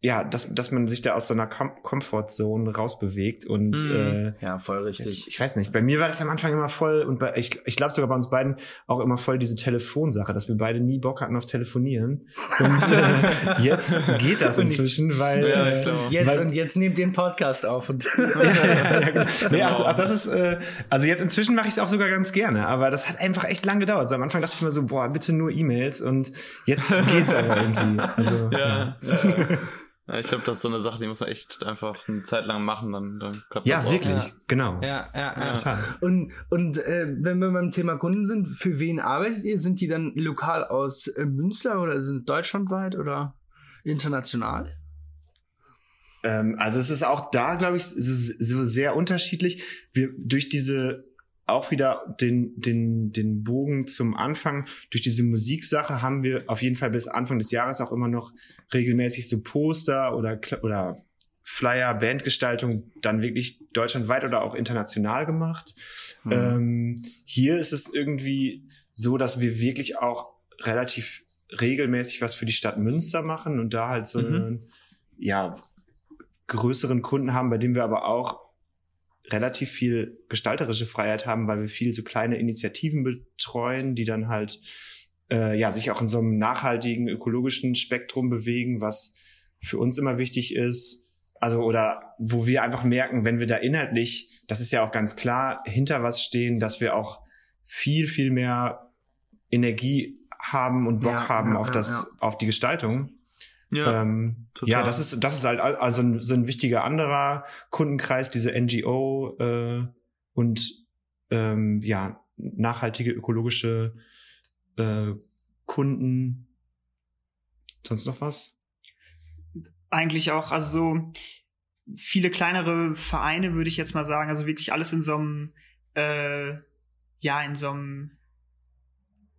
ja, dass, dass man sich da aus so einer Com Comfortzone rausbewegt und Mhm. äh, Ja, voll Ich, richtig. ich weiß nicht, bei mir war das am Anfang immer voll und bei, ich, ich glaube sogar bei uns beiden auch immer voll diese Telefonsache, dass wir beide nie Bock hatten auf Telefonieren. Und äh, jetzt geht das ich- inzwischen, weil Ja, äh, ich glaube. Jetzt weil, und jetzt nehmt den Podcast auf und ja, ja, ja, genau. nee, ach, ach, das ist äh, also jetzt inzwischen mache ich es auch sogar ganz gerne, aber das hat einfach echt lang gedauert. So am Anfang dachte ich mir so, boah, bitte nur E-Mails und jetzt geht's aber irgendwie. Also Ja, ja. Ja, ich glaube, das ist so eine Sache, die muss man echt einfach eine Zeit lang machen, dann, dann klappt das ja, auch. wirklich, Ja. genau. ja, ja, ja. Total. Und, und äh, wenn wir beim Thema Kunden sind, für wen arbeitet ihr? Sind die dann lokal aus äh, Münster oder sind deutschlandweit oder international? Ähm, also es ist auch da, glaube ich, so, so sehr unterschiedlich. Wir durch diese auch wieder den, den, den Bogen zum Anfang. Durch diese Musiksache haben wir auf jeden Fall bis Anfang des Jahres auch immer noch regelmäßig so Poster oder, oder Flyer, Bandgestaltung dann wirklich deutschlandweit oder auch international gemacht. Hm. Ähm, hier ist es irgendwie so, dass wir wirklich auch relativ regelmäßig was für die Stadt Münster machen und da halt so Mhm. einen, ja, größeren Kunden haben, bei dem wir aber auch relativ viel gestalterische Freiheit haben, weil wir viel so kleine Initiativen betreuen, die dann halt äh, ja sich auch in so einem nachhaltigen ökologischen Spektrum bewegen, was für uns immer wichtig ist. Also oder wo wir einfach merken, wenn wir da inhaltlich, das ist ja auch ganz klar, hinter was stehen, dass wir auch viel viel mehr Energie haben und Bock Ja, haben ja, auf ja, das auf die Gestaltung. Ja, ähm, total. ja, das ist, das ist halt al- also ein, so ein wichtiger anderer Kundenkreis, diese NGO äh, und ähm, ja, nachhaltige ökologische äh, Kunden. Sonst noch was? eigentlich auch, also so viele kleinere Vereine, würde ich jetzt mal sagen, also wirklich alles in so einem, äh, ja, in so einem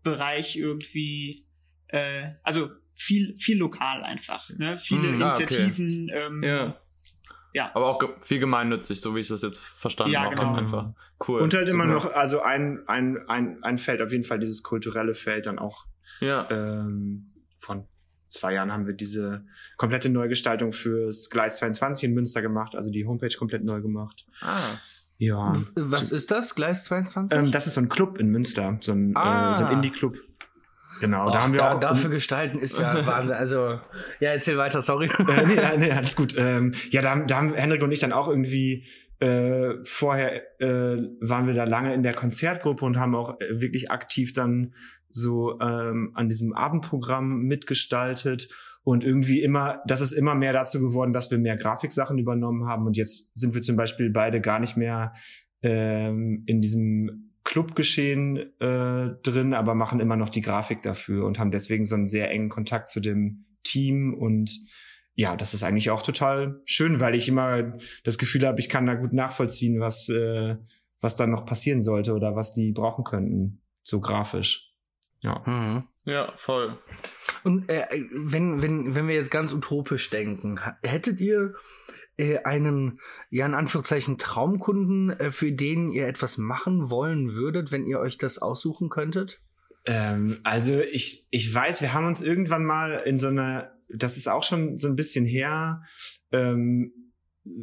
Bereich irgendwie, äh, also viel, viel lokal einfach, ne? Viele Hm, ah, okay. Initiativen, ähm, ja. ja. Aber auch ge viel gemeinnützig, so wie ich das jetzt verstanden Ja, habe. genau. Einfach cool. Und halt immer Super. noch, also ein, ein, ein, ein Feld, auf jeden Fall dieses kulturelle Feld dann auch Ja. ähm, von zwei Jahren haben wir diese komplette Neugestaltung fürs Gleis 22 in Münster gemacht, also die Homepage komplett neu gemacht. Ah. Ja. Was ist das? Gleis 22? Ähm, das ist so ein Club in Münster, so ein, Ah. äh, so ein Indie-Club. Genau, da Och, haben wir da, auch. dafür gestalten ist ja Wahnsinn. Also, ja, erzähl weiter, sorry. äh, nee, ja, nee, alles gut. Ähm, ja, da, haben- da haben Henrik und ich dann auch irgendwie äh, vorher äh, waren wir da lange in der Konzertgruppe und haben auch äh, wirklich aktiv dann so ähm, an diesem Abendprogramm mitgestaltet und irgendwie immer, das ist immer mehr dazu geworden, dass wir mehr Grafiksachen übernommen haben und jetzt sind wir zum Beispiel beide gar nicht mehr ähm, in diesem Clubgeschehen äh, drin, aber machen immer noch die Grafik dafür und haben deswegen so einen sehr engen Kontakt zu dem Team und ja, das ist eigentlich auch total schön, weil ich immer das Gefühl habe, ich kann da gut nachvollziehen, was, äh, was da noch passieren sollte oder was die brauchen könnten, so grafisch. Ja. Mhm. Ja, voll. Und äh, wenn, wenn, wenn wir jetzt ganz utopisch denken, hättet ihr äh, einen, ja, in Anführungszeichen Traumkunden, äh, für den ihr etwas machen wollen würdet, wenn ihr euch das aussuchen könntet? Ähm, also ich, ich weiß, wir haben uns irgendwann mal in so einer das ist auch schon so ein bisschen her, ähm,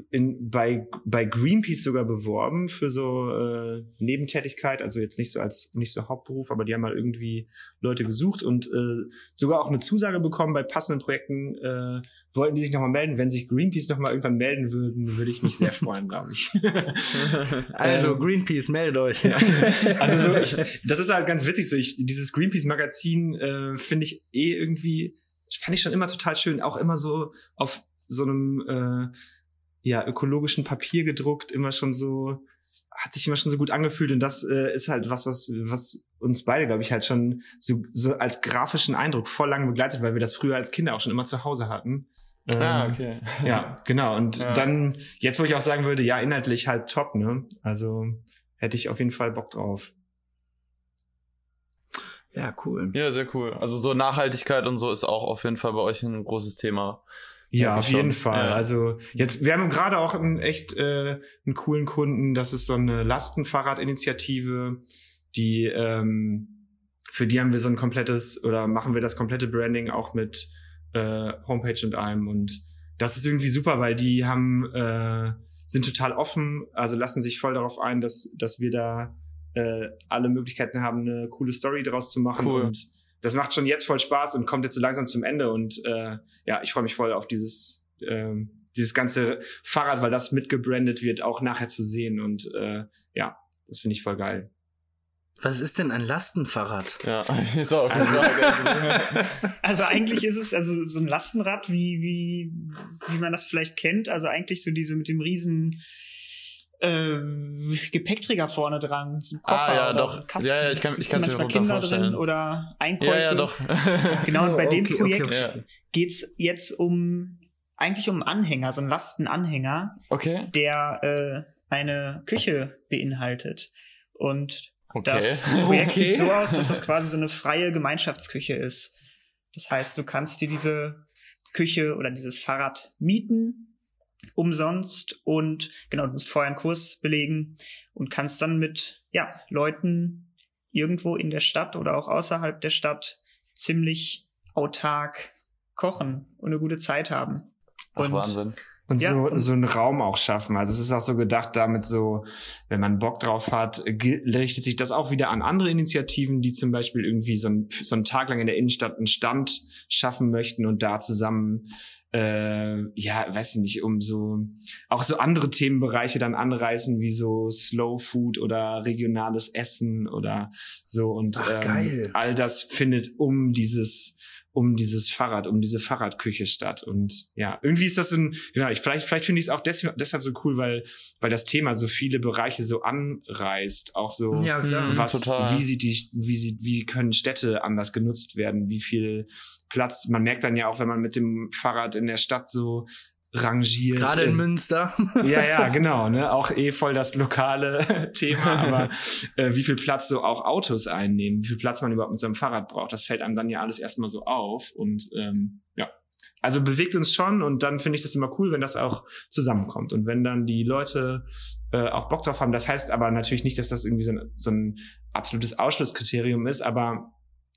in, bei, bei Greenpeace sogar beworben für so äh, Nebentätigkeit, also jetzt nicht so als nicht so Hauptberuf, aber die haben mal irgendwie Leute gesucht und äh, sogar auch eine Zusage bekommen bei passenden Projekten. Äh, wollten die sich nochmal melden. Wenn sich Greenpeace nochmal irgendwann melden würden, würde ich mich sehr freuen, glaube ich. also ähm, Greenpeace, meldet euch. Ja. Also so, ich, das ist halt ganz witzig. So, ich, dieses Greenpeace-Magazin äh, finde ich eh irgendwie fand ich schon immer total schön, auch immer so auf so einem äh, ja ökologischen Papier gedruckt, immer schon so hat sich immer schon so gut angefühlt und das äh, ist halt was, was was uns beide, glaube ich, halt schon so, so als grafischen Eindruck voll lang begleitet, weil wir das früher als Kinder auch schon immer zu Hause hatten. Ähm, ah, okay. Ja, genau. Und ja. dann, jetzt, wo ich auch sagen würde, ja, inhaltlich halt top, ne? Also hätte ich auf jeden Fall Bock drauf. Ja, cool. Ja, sehr cool. Also so Nachhaltigkeit und so ist auch auf jeden Fall bei euch ein großes Thema. Ja, auf jeden Fall. Ja. Also jetzt, wir haben gerade auch einen echt äh, einen coolen Kunden. Das ist so eine Lastenfahrradinitiative, die ähm, für die haben wir so ein komplettes oder machen wir das komplette Branding auch mit äh, Homepage und allem. Und das ist irgendwie super, weil die haben äh, sind total offen, also lassen sich voll darauf ein, dass dass wir da äh, alle Möglichkeiten haben, eine coole Story daraus zu machen. Cool. Und das macht schon jetzt voll Spaß und kommt jetzt so langsam zum Ende. Und äh, ja, ich freue mich voll auf dieses, äh, dieses ganze Fahrrad, weil das mitgebrandet wird, auch nachher zu sehen. Und äh, ja, das finde ich voll geil. Was ist denn ein Lastenfahrrad? Ja, jetzt auch also, also eigentlich ist es also so ein Lastenrad, wie, wie, wie man das vielleicht kennt. Also eigentlich so diese mit dem riesen äh, Gepäckträger vorne dran, so Koffer ah, ja, oder doch. Kasten. Ja, ja, ich kann, ich kann manchmal Kinder drin oder Einkäufe. Ja, ja, doch. genau, und bei dem okay, Projekt okay, okay. geht's jetzt um eigentlich um Anhänger, so einen Lastenanhänger, okay. der äh, eine Küche beinhaltet. Und okay. das Projekt okay. sieht so aus, dass das quasi so eine freie Gemeinschaftsküche ist. Das heißt, du kannst dir diese Küche oder dieses Fahrrad mieten umsonst und genau, du musst vorher einen Kurs belegen und kannst dann mit ja, Leuten irgendwo in der Stadt oder auch außerhalb der Stadt ziemlich autark kochen und eine gute Zeit haben. Ach, Wahnsinn. Und ja, so, und so einen Raum auch schaffen. Also es ist auch so gedacht, damit so, wenn man Bock drauf hat, richtet sich das auch wieder an andere Initiativen, die zum Beispiel irgendwie so, ein, so einen Tag lang in der Innenstadt einen Stand schaffen möchten und da zusammen äh, ja, weiß ich nicht, um so auch so andere Themenbereiche dann anreißen, wie so Slow Food oder regionales Essen oder so. Und Ach, ähm, all das findet um dieses um dieses Fahrrad, um diese Fahrradküche statt. Und ja, irgendwie ist das ein, genau, ich, vielleicht, vielleicht finde ich es auch deshalb, deshalb so cool, weil, weil das Thema so viele Bereiche so anreißt. Auch so, ja, klar. was, Total. wie sieht die, wie sieht, wie können Städte anders genutzt werden? Wie viel Platz? Man merkt dann ja auch, wenn man mit dem Fahrrad in der Stadt so rangiert. Gerade in Münster. Ja, ja, genau. Ne? Auch eh voll das lokale Thema. Aber äh, wie viel Platz so auch Autos einnehmen, wie viel Platz man überhaupt mit so einem Fahrrad braucht, das fällt einem dann ja alles erstmal so auf. Und ähm, ja, also bewegt uns schon und dann finde ich das immer cool, wenn das auch zusammenkommt. Und wenn dann die Leute äh, auch Bock drauf haben. Das heißt aber natürlich nicht, dass das irgendwie so ein, so ein absolutes Ausschlusskriterium ist, aber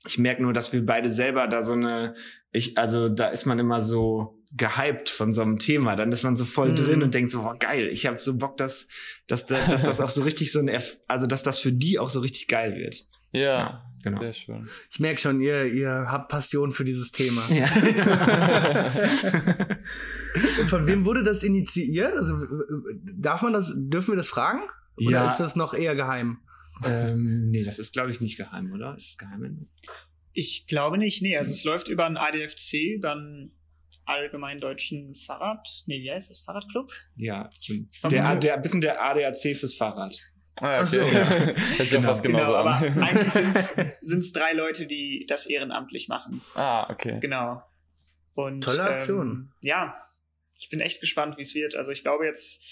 ich merke nur, dass wir beide selber da so eine, ich, also da ist man immer so gehypt von so einem Thema. Dann ist man so voll mm. drin und denkt so, boah, geil, ich habe so Bock, dass, dass, dass das auch so richtig so ein, also dass das für die auch so richtig geil wird. Ja, ja genau. Sehr schön. Ich merke schon, ihr, ihr habt Passion für dieses Thema. Ja. von wem wurde das initiiert? Also darf man das, dürfen wir das fragen? Oder ja. ist das noch eher geheim? Ähm, nee, das ist, glaube ich, nicht geheim, oder? Ist es geheim? Ich glaube nicht. Nee, also es läuft über einen ADFC, über einen Allgemeinen Deutschen Fahrrad. Nee, wie heißt das? Fahrradclub? Ja, der, der, ein bisschen der ADAC fürs Fahrrad. Ah, okay. so. Hört sich ja fast Genau, genauso aber an. eigentlich sind es drei Leute, die das ehrenamtlich machen. ah, okay. Genau. Und, Tolle Aktion. Ähm, ja, ich bin echt gespannt, wie es wird. Also ich glaube jetzt,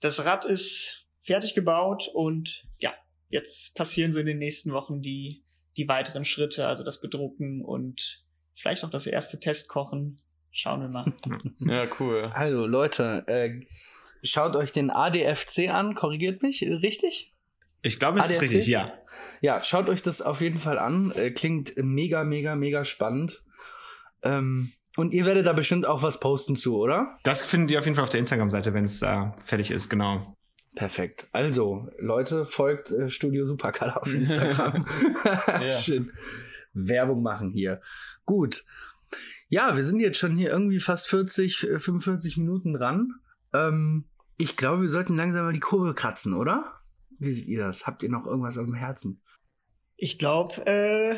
das Rad ist fertig gebaut und ja, jetzt passieren so in den nächsten Wochen die, die weiteren Schritte, also das Bedrucken und vielleicht auch das erste Testkochen. Schauen wir mal. Ja, cool. Also Leute, äh, schaut euch den ADFC an, korrigiert mich, äh, richtig? Ich glaube, es ist ADAC? richtig, ja. Ja, schaut euch das auf jeden Fall an. Äh, klingt mega, mega, mega spannend. Ähm, und ihr werdet da bestimmt auch was posten zu, oder? Das findet ihr auf jeden Fall auf der Instagram-Seite, wenn es da fertig ist, genau. Perfekt. Also, Leute, folgt äh, Studio Supercolor auf Instagram. Schön. Werbung machen hier. Gut. Ja, wir sind jetzt schon hier irgendwie fast 40, äh, 45 Minuten dran. Ähm, ich glaube, wir sollten langsam mal die Kurve kratzen, oder? Wie seht ihr das? Habt ihr noch irgendwas auf dem Herzen? Ich glaube, äh,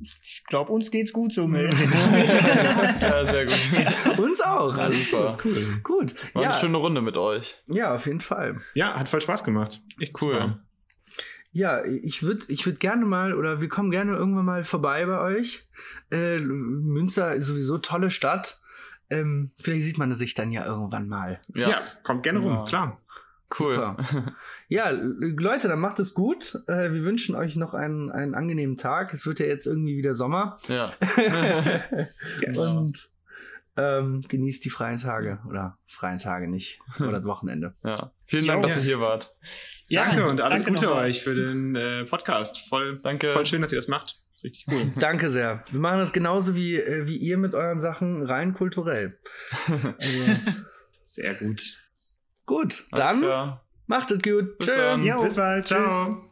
ich glaube, uns geht's gut so mit. Ja, sehr gut. Uns auch. Alles Super. Cool. Gut. War Ja, eine schöne Runde mit euch. ja, auf jeden Fall. Ja, hat voll Spaß gemacht. Echt Cool. Ja, ich würde ich würd gerne mal, oder wir kommen gerne irgendwann mal vorbei bei euch. Äh, Münster ist sowieso tolle Stadt. Ähm, vielleicht sieht man sich dann ja irgendwann mal. Ja. Ja, kommt gerne rum, Ja. klar. cool. Super. Ja, Leute, dann macht es gut. Äh, wir wünschen euch noch einen, einen angenehmen Tag. Es wird ja jetzt irgendwie wieder Sommer. Ja. Yes. Und ähm, genießt die freien Tage. Oder freien Tage nicht. Oder das Wochenende. ja. Vielen Jo. Dank, dass Ja. ihr hier wart. danke und alles danke Gute euch für den äh, Podcast. Voll, Danke. voll schön, dass ihr das macht. Richtig cool. Danke sehr. Wir machen das genauso wie, äh, wie ihr mit euren Sachen rein kulturell. Also, Sehr gut. gut, dann macht es gut. Bis Tschö. dann. Jo, Bis bald. tschüss. Ciao.